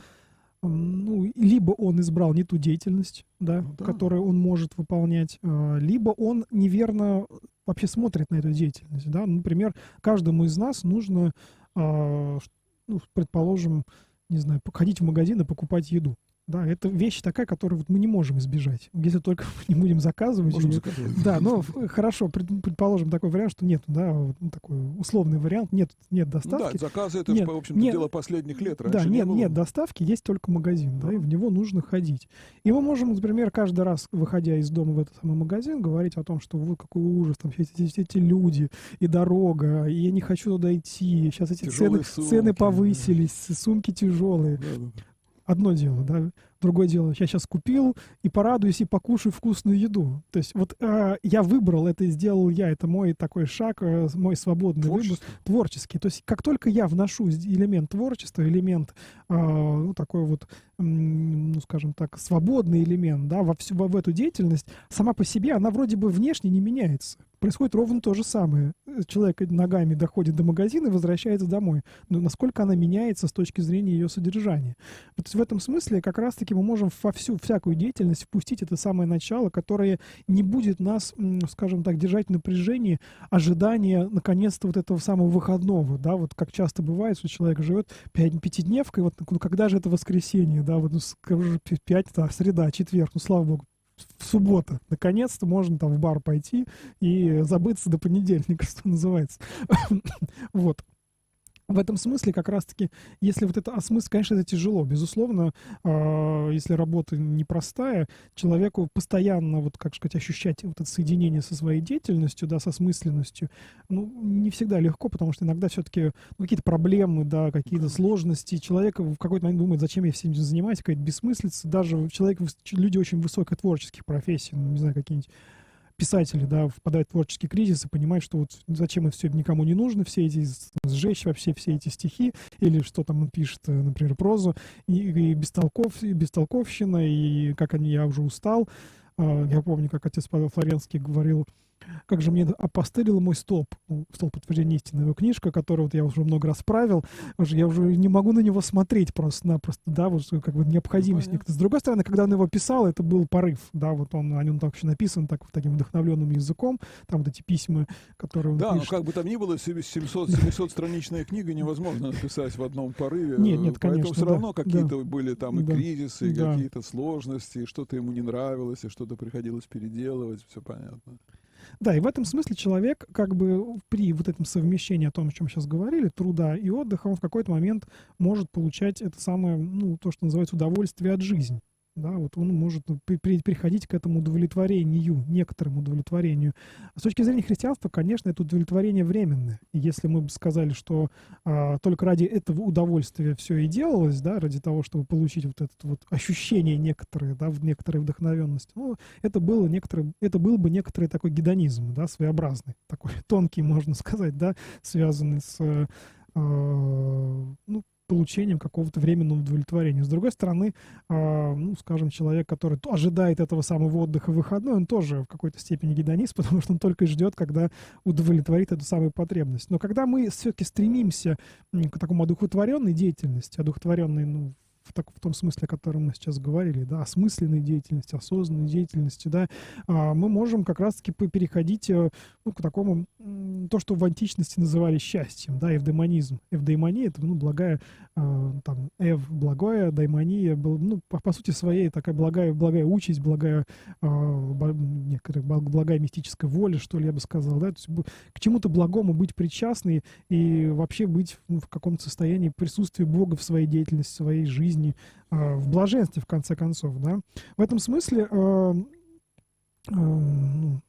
ну, либо он избрал не ту деятельность, да, ну, да. которую он может выполнять, а, либо он неверно вообще смотрит на эту деятельность, да. Например, каждому из нас нужно, а, ну, предположим, не знаю, ходить в магазин и покупать еду. Да, это вещь такая, которую вот мы не можем избежать, если только мы не будем заказывать. Можем или... заказывать. Да, но хорошо, предположим такой вариант, что нет, да, вот, ну, такой условный вариант, нет, нет доставки. Ну, да, заказы это нет, же, в общем-то, нет, дело последних лет. Раньше да, нет, не нет доставки, есть только магазин, да, и в него нужно ходить. И мы можем, например, каждый раз, выходя из дома в этот самый магазин, говорить о том, что вот какой ужас, там все эти, эти люди, и дорога, и я не хочу туда идти, сейчас эти цены, цены повысились, сумки тяжелые. Да, да одно дело, да, другое дело, я сейчас купил и порадуюсь и покушаю вкусную еду. То есть вот э, я выбрал это сделал я, это мой такой шаг, э, мой свободный выбор, творческий. То есть как только я вношу элемент творчества, элемент ну, такой вот, ну, скажем так, свободный элемент, да, во всю, в эту деятельность, сама по себе, она вроде бы внешне не меняется происходит ровно то же самое. Человек ногами доходит до магазина и возвращается домой. Но насколько она меняется с точки зрения ее содержания. Вот в этом смысле как раз-таки мы можем во всю всякую деятельность впустить это самое начало, которое не будет нас, скажем так, держать в напряжении ожидания, наконец-то, вот этого самого выходного, да, вот как часто бывает, что человек живет пятидневкой, вот ну, когда же это воскресенье, да, вот ну, пять, да, среда, четверг, ну, слава богу, в суббота. Наконец-то можно там в бар пойти и забыться до понедельника, <laughs> что называется. <coughs> вот в этом смысле как раз-таки, если вот это осмыслить, конечно, это тяжело. Безусловно, э, если работа непростая, человеку постоянно, вот как сказать, ощущать вот это соединение со своей деятельностью, да, со смысленностью, ну, не всегда легко, потому что иногда все-таки ну, какие-то проблемы, да, какие-то сложности. Человек в какой-то момент думает, зачем я всем занимаюсь, какая-то бессмыслица. Даже человек, люди очень высокотворческих профессий, ну, не знаю, какие-нибудь писатели, да, впадают в творческий кризис и понимают, что вот зачем это все никому не нужно, все эти, сжечь вообще все эти стихи, или что там он пишет, э, например, прозу, и, и бестолков, и бестолковщина, и как они, я уже устал. А, я помню, как отец Павел Флоренский говорил, как же мне опостылил мой столб, ну, столб подтверждения истины, его книжка, которую вот я уже много раз правил, уже, я уже не могу на него смотреть просто-напросто, да, вот как бы необходимость. Ну, С другой стороны, когда он его писал, это был порыв, да, вот он, о нем так еще написан так, таким вдохновленным языком, там вот эти письма, которые он Да, пишет. но как бы там ни было, 700-700-страничная книга невозможно написать в одном порыве. Нет, нет, Поэтому конечно, все равно да, какие-то да. были там и Да. кризисы, и Да. какие-то сложности, что-то ему не нравилось, и что-то приходилось переделывать, все понятно. Да, и в этом смысле человек, как бы при вот этом совмещении о том, о чем сейчас говорили, труда и отдыха, он в какой-то момент может получать это самое, ну, то, что называется удовольствие от жизни. Да, вот он может при- приходить к этому удовлетворению, некоторому удовлетворению. А с точки зрения христианства, конечно, это удовлетворение временное. И если мы бы сказали, что а, только ради этого удовольствия все и делалось, да, ради того, чтобы получить вот это вот ощущение некоторые, да, в некоторой вдохновенности, ну, это было некоторый, это был бы некоторый такой гедонизм, да, своеобразный, такой <laughs> тонкий, можно сказать, да, связанный с, э, ну, получением какого-то временного удовлетворения. С другой стороны, а, ну, скажем, человек, который то- ожидает этого самого отдыха в выходной, он тоже в какой-то степени гедонист, <laughs> потому что он только ждет, когда удовлетворит эту самую потребность. Но когда мы все-таки стремимся к такому одухотворенной деятельности, одухотворенной, ну, в, так, в том смысле, о котором мы сейчас говорили, да, осмысленной деятельности, осознанной деятельности, да, а, мы можем как раз-таки пе- переходить э, ну, к такому, то, что в античности называли счастьем, да, эвдемонизм. Эвдемония — это, ну, благая, э, там, эв — благое, даймония, ну, по, по сути своей такая благая, благая участь, благая, э, некоторая бл- благая мистическая воля, что ли, я бы сказал, да, то есть к чему-то благому быть причастны и вообще быть ну, в каком-то состоянии присутствия Бога в своей деятельности, в своей жизни, э, в блаженстве, в конце концов, да. В этом смысле э, э, ну,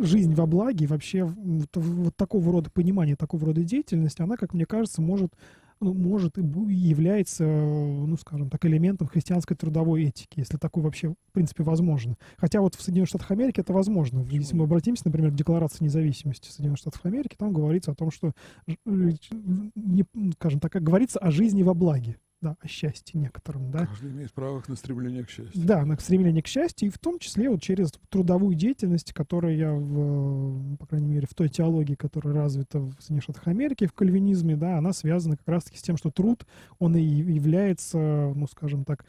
жизнь во благе, вообще вот, вот такого рода понимание, такого рода деятельности, она, как мне кажется, может ну, может и является, ну, скажем так, элементом христианской трудовой этики, если такое вообще, в принципе, возможно. Хотя вот в Соединенных Штатах Америки это возможно. Если мы обратимся, например, к Декларации независимости Соединенных Штатов Америки, там говорится о том, что, э, не, скажем так, говорится о жизни во благе, да, о счастье некотором, да. Каждый имеет право на стремление к счастью. Да, на стремление к счастью, и в том числе вот через трудовую деятельность, которую я, в, по крайней мере, в той теологии, которая развита в Соединенных Штатах Америки, в кальвинизме, да, она связана как раз-таки с тем, что труд, он и является, ну, скажем так,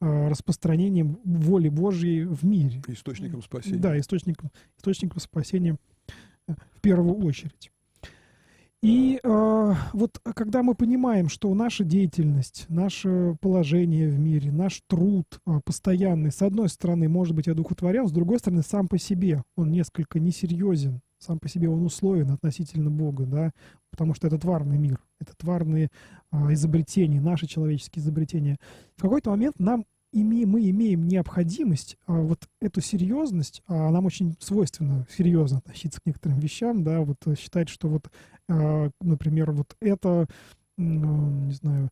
э, распространением воли Божьей в мире. Источником спасения. Да, источником, источником спасения э, в первую очередь. И э, вот когда мы понимаем, что наша деятельность, наше положение в мире, наш труд э, постоянный, с одной стороны, может быть одухотворен, с другой стороны, сам по себе он несколько несерьезен, сам по себе он условен относительно Бога, да, потому что это тварный мир, это тварные э, изобретения, наши человеческие изобретения. В какой-то момент нам име- мы имеем необходимость а, вот эту серьезность, а нам очень свойственно серьезно относиться к некоторым вещам, да, вот э, считать, что вот, а, например, вот это, м, не знаю,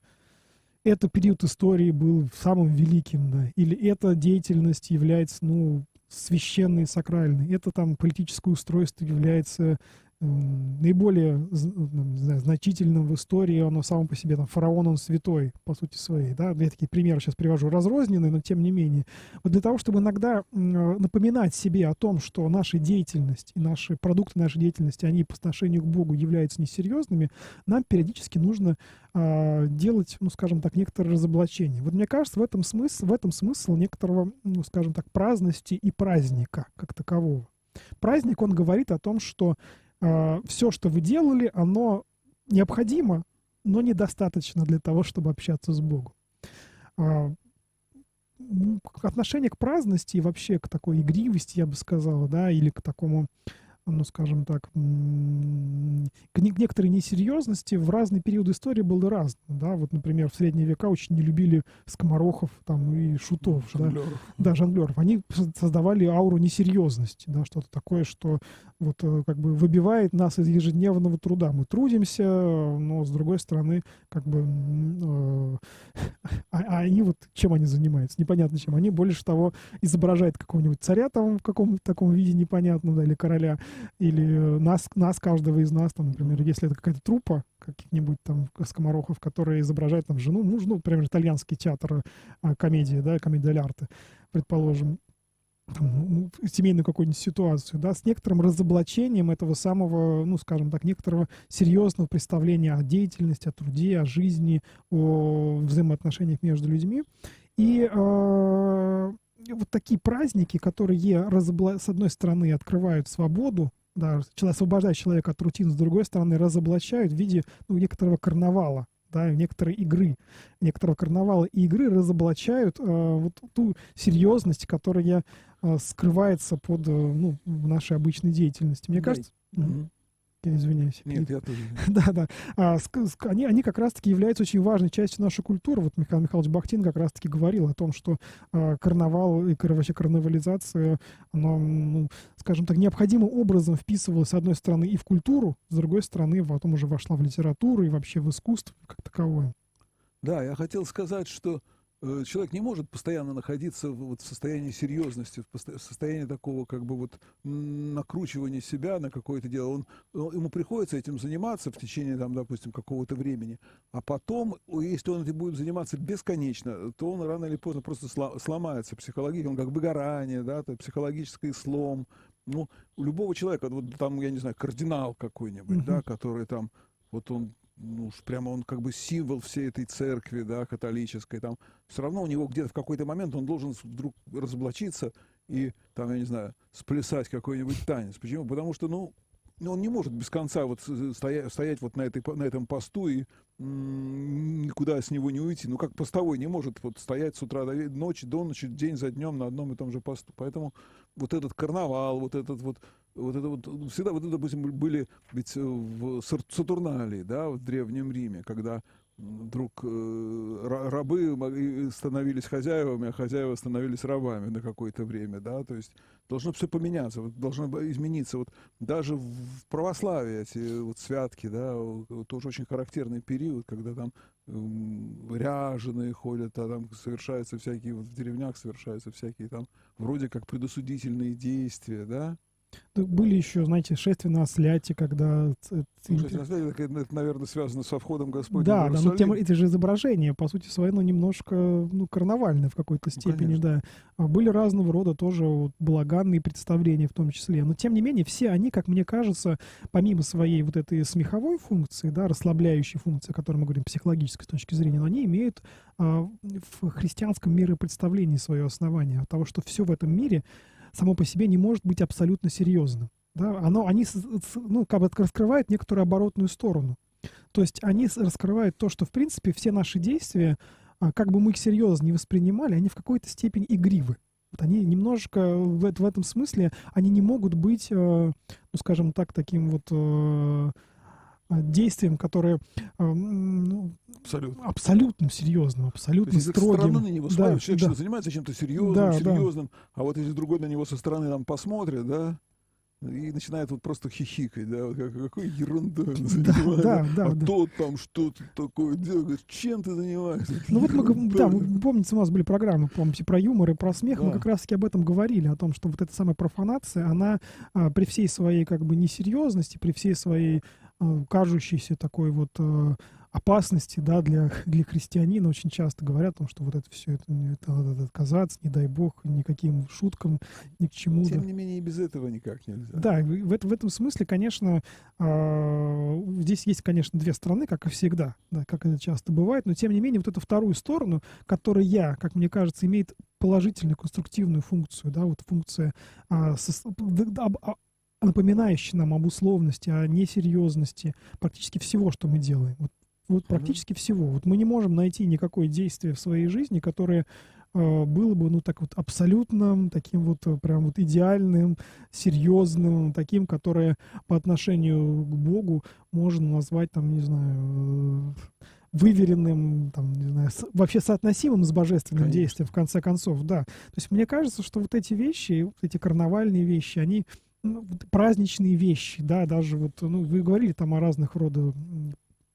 это период истории был самым великим, да, или эта деятельность является, ну, священной сакральной, это там политическое устройство является наиболее значительным в истории, оно само по себе, там, фараон, он святой, по сути своей, да, я такие примеры сейчас привожу разрозненные, но тем не менее. Вот для того, чтобы иногда э, напоминать себе о том, что наша деятельность и наши продукты нашей деятельности, они по отношению к Богу являются несерьезными, нам периодически нужно а, делать, ну, скажем так, некоторые разоблачения. Вот мне кажется, в этом смысл, в этом смысл некоторого, ну, скажем так, праздности и праздника как такового. Праздник, он говорит о том, что все, что вы делали, оно необходимо, но недостаточно для того, чтобы общаться с Богом. А, к- отношение к праздности и вообще к такой игривости, я бы сказал, да, или к такому, ну, скажем так, некоторой несерьезности в разные периоды истории было разное, да, вот, например, в средние века очень не любили скоморохов там и шутов, да, Жонглеров. да, жонглеров. Они создавали ауру несерьезности, да, что-то такое, что вот э, как бы выбивает нас из ежедневного труда. Мы трудимся, но с другой стороны, как бы, э, <laughs> а, а они вот чем они занимаются? Непонятно чем. Они больше того изображают какого-нибудь царя там в каком-то таком виде непонятном, да, или короля, или э, нас, нас, каждого из нас, там, например, если это какая-то трупа каких-нибудь там скоморохов, которые изображают там жену, муж, ну, например, итальянский театр а, комедии, да, комедия арте, предположим, там, ну, семейную какую-нибудь ситуацию, да, с некоторым разоблачением этого самого, ну, скажем так, некоторого серьезного представления о деятельности, о труде, о жизни, о взаимоотношениях между людьми. И э, вот такие праздники, которые разобла- с одной стороны открывают свободу, да, освобождают человека от рутины, с другой стороны разоблачают в виде ну, некоторого карнавала, да, некоторой игры, некоторого карнавала и игры разоблачают э, вот ту серьезность, которая э, скрывается под э, ну, нашей обычной деятельности. Мне Да, кажется, Мгм. Я извиняюсь. Нет, я тоже. <laughs> Да, да. А, они, они как раз-таки являются очень важной частью нашей культуры. Вот Михаил Михайлович Бахтин как раз-таки говорил о том, что а, карнавал и вообще карнавализация, оно, ну, скажем так, необходимым образом вписывалось, с одной стороны, и в культуру, с другой стороны, потом уже вошла в литературу и вообще в искусство как таковое. Да, я хотел сказать, что человек не может постоянно находиться в, вот, в состоянии серьезности, в в состоянии такого как бы вот накручивания себя на какое-то дело. Он, он- ему приходится этим заниматься в течение, там, допустим, какого-то времени, а потом, если он этим будет заниматься бесконечно, то он рано или поздно просто сломается психологически, он как выгорание, да, то психологический слом. Ну, у любого человека, вот там, я не знаю, кардинал какой-нибудь, Мгм. да, который там, вот он ну уж прямо он как бы символ всей этой церкви, да, католической, там, все равно у него где-то в какой-то момент он должен вдруг разоблачиться и, там, я не знаю, сплясать какой-нибудь танец. Почему? Потому что, ну, ну, он не может без конца вот стоять, стоять вот на, этой, на этом посту и никуда с него не уйти. Ну, как постовой не может вот стоять с утра до ночи, до ночи, день за днем на одном и том же посту. Поэтому вот этот карнавал, вот этот вот, вот это вот, всегда вот, это, допустим, были ведь э, в Сатурналии, да, в Древнем Риме, когда вдруг э, ра- рабы становились хозяевами, а хозяева становились рабами на какое-то время, да, то есть должно все поменяться, должно измениться. Вот даже в православии эти вот святки, да, тоже очень характерный период, когда там ряженые ходят, а там совершаются всякие, вот в деревнях совершаются всякие там вроде как предосудительные действия, да. Были еще, знаете, шествия на осляте, когда... Слушайте, на деле, это, наверное, связано со входом Господним Да, да, но тем, это же изображение, по сути своей, оно немножко, ну, карнавальное в какой-то Ну, степени, конечно. да. А Были разного рода тоже вот балаганные представления в том числе. Но, тем не менее, все они, как мне кажется, помимо своей вот этой смеховой функции, да, расслабляющей функции, о которой мы говорим, психологической точки зрения, но они имеют а, в христианском миропредставлении свое основание. От того, что все в этом мире само по себе не может быть абсолютно серьезным. Да, оно, они ну, как бы раскрывают некоторую оборотную сторону. То есть они раскрывают то, что, в принципе, все наши действия, а, как бы мы их серьезно не воспринимали, они в какой-то степени игривы. Вот они немножко в, в этом смысле, они не могут быть, э, ну, скажем так, таким вот э, действием, которое э, ну, Абсолютно. абсолютно серьезным, То абсолютно есть, если со строгим. стороны на него Да, смотрят, человек да. что занимается чем-то серьезным, Да, да. серьезным, а вот если другой на него со стороны там посмотрит, да, и начинает вот просто хихикать, да, вот как, какой ерундой он Да, занимается. да, да, а да. тот там что-то такое делает, чем ты занимаешься? Ну вот мы, да, вы помните, у нас были программы, помните, про юмор и про смех, мы Да. как раз-таки об этом говорили, о том, что вот эта самая профанация, она а, при всей своей как бы несерьезности, при всей своей кажущейся такой вот а, опасности, да, для, <laughs> для христианина очень часто говорят о том, что вот это все, это, это надо отказаться, не дай бог, никаким шуткам, ни к чему. да. Тем не менее, и без этого никак нельзя. Да, в, в этом смысле, конечно, а, здесь есть, конечно, две стороны, как и всегда, да, как это часто бывает, но тем не менее вот эту вторую сторону, которая, как мне кажется, имеет положительную конструктивную функцию, да, вот функция а, д- об- напоминающая нам об условности, о несерьезности практически всего, что мы делаем. Вот, вот практически всего. Вот мы не можем найти никакое действие в своей жизни, которое э, было бы, ну, так вот, абсолютным, таким вот, э, прям вот идеальным, серьезным, таким, которое по отношению к Богу можно назвать, там, не знаю, э, выверенным, там, не знаю, с- вообще соотносимым с божественным Конечно. действием, в конце концов, да. То есть мне кажется, что вот эти вещи, вот эти карнавальные вещи, они ну, праздничные вещи, да, даже вот, ну, вы говорили там о разных рода м,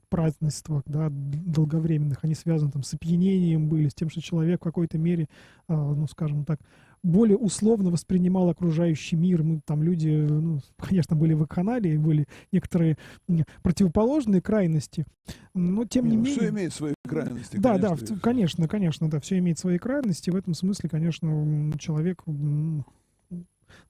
празднествах, да, долговременных, они связаны там с опьянением были, с тем, что человек в какой-то мере, а, ну, скажем так, более условно воспринимал окружающий мир. Мы там люди, ну, <laughs> конечно, были в канале, были некоторые противоположные крайности, но тем не, менее... Все имеет свои крайности. Да, да, конечно. в- конечно, конечно, да, все имеет свои крайности. В этом смысле, конечно, человек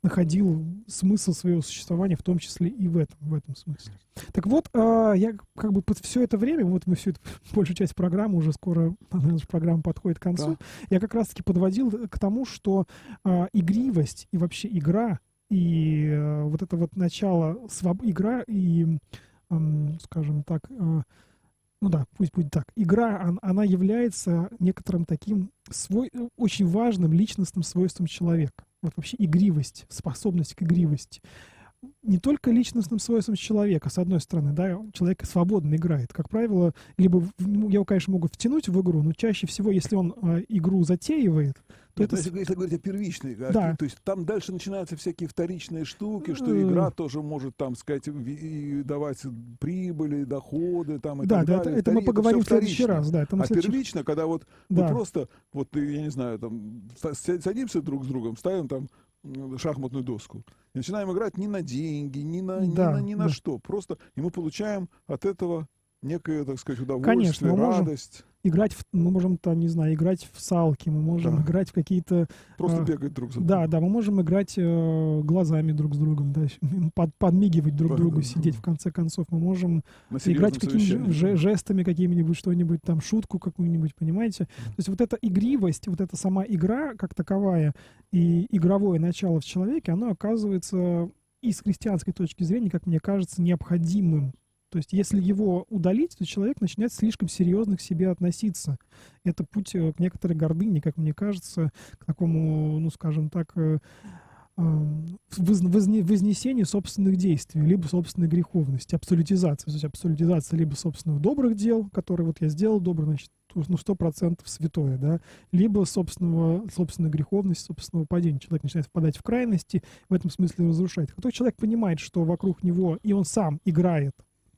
находил смысл своего существования, в том числе и в этом, в этом смысле. Так вот, а, я как бы под все это время, вот мы всю эту <laughs> большую часть программы, уже скоро <laughs> наша программа подходит к концу, я как раз-таки подводил к тому, что а, игривость и вообще игра, и э, вот это вот начало своб... игра и, скажем так, э, ну да, пусть будет так. Игра, он- она является некоторым таким свой, э, очень важным личностным свойством человека. Вот вообще игривость, способность к игривости. Не только личностным свойством человека, с одной стороны, да, человек свободно играет. Как правило, либо ну, его, конечно, могут втянуть в игру, но чаще всего, если он э, игру затеивает, это ну, с- если, если говорить о первичной, Да. то есть там дальше начинаются всякие вторичные штуки, что игра тоже может, там, сказать, давать прибыли, доходы, там, и да, так да, далее. это, это мы поговорим в следующий раз, да, это мы А следующий- первично, когда вот да. мы просто, вот, э, я не знаю, там, са- ся- садимся друг с другом, ставим там шахматную доску. И начинаем играть не на деньги, ни на, ни Да, на, ни на да. что. Просто, и мы получаем от этого некое, так сказать, удовольствие, Конечно, мы можем радость. Играть, в, мы можем там, не знаю, играть в салки, мы можем Да. играть в какие-то Просто а, бегать друг за Да, другом. да, мы можем играть э, глазами друг с другом, да, <laughs> под, подмигивать друг Да, другу, да, сидеть да. в конце концов. Мы можем На играть совещании. же- жестами какими-нибудь, что-нибудь там, шутку какую-нибудь, понимаете? То есть вот эта игривость, вот эта сама игра как таковая и игровое начало в человеке, оно оказывается и с христианской точки зрения, как мне кажется, необходимым. То есть если его удалить, то человек начинает слишком серьезно к себе относиться. Это путь э, к некоторой гордыне, как мне кажется, к такому, ну, скажем так, э, воз- возне- вознесению собственных действий, либо собственной греховности, абсолютизация. То есть абсолютизация либо собственных добрых дел, которые вот я сделал добро, значит, ну, сто процентов святое, да, либо собственного, собственной греховности, собственного падения. Человек начинает впадать в крайности, в этом смысле разрушать. Как только человек понимает, что вокруг него, и он сам играет,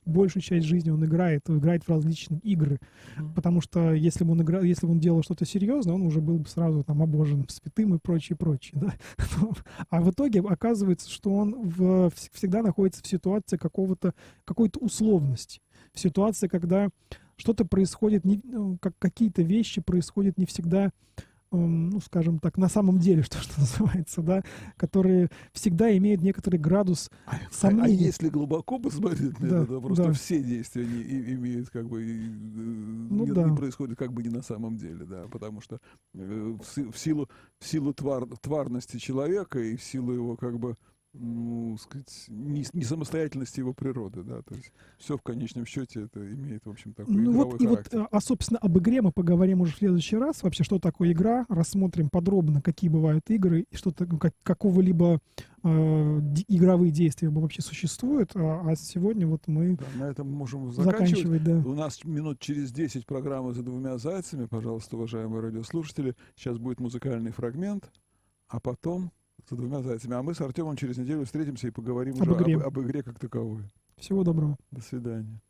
большую часть жизни он играет, играет в различные игры, Мгм. потому что если бы он играл, если бы он делал что-то серьезное, он уже был бы сразу там обожен святым и прочее, прочее, да. <laughs> А в итоге оказывается, что он в- вс- всегда находится в ситуации какого-то, какой-то условности, в ситуации, когда что-то происходит, не, ну, как какие-то вещи происходят не всегда, ну, скажем так, на самом деле, <laughs> что, что называется, да, которые всегда имеют некоторый градус А, сомнений. а если глубоко посмотреть на Да, это, то просто да. все действия не, и- имеют как бы и, э, Ну не, да. не происходят как бы не на самом деле, да, потому что э, в, в силу в силу твар, тварности человека и в силу его как бы ну, сказать, не, не самостоятельности его природы, да, то есть все в конечном счете это имеет, в общем, такой Ну вот, и вот, характер. э, а, собственно, об игре мы поговорим уже в следующий раз. Вообще, что такое игра, рассмотрим подробно, какие бывают игры, и что так- как, какого-либо э, игровые действия вообще существуют. А, а сегодня вот мы Да, на этом можем заканчивать. заканчивать, да. У нас минут через 10 программы «За двумя зайцами». Пожалуйста, уважаемые радиослушатели, сейчас будет музыкальный фрагмент, а потом За двумя зайцами. А мы с Артемом через неделю встретимся и поговорим Об уже игре. об, об игре как таковой. Всего доброго. До свидания.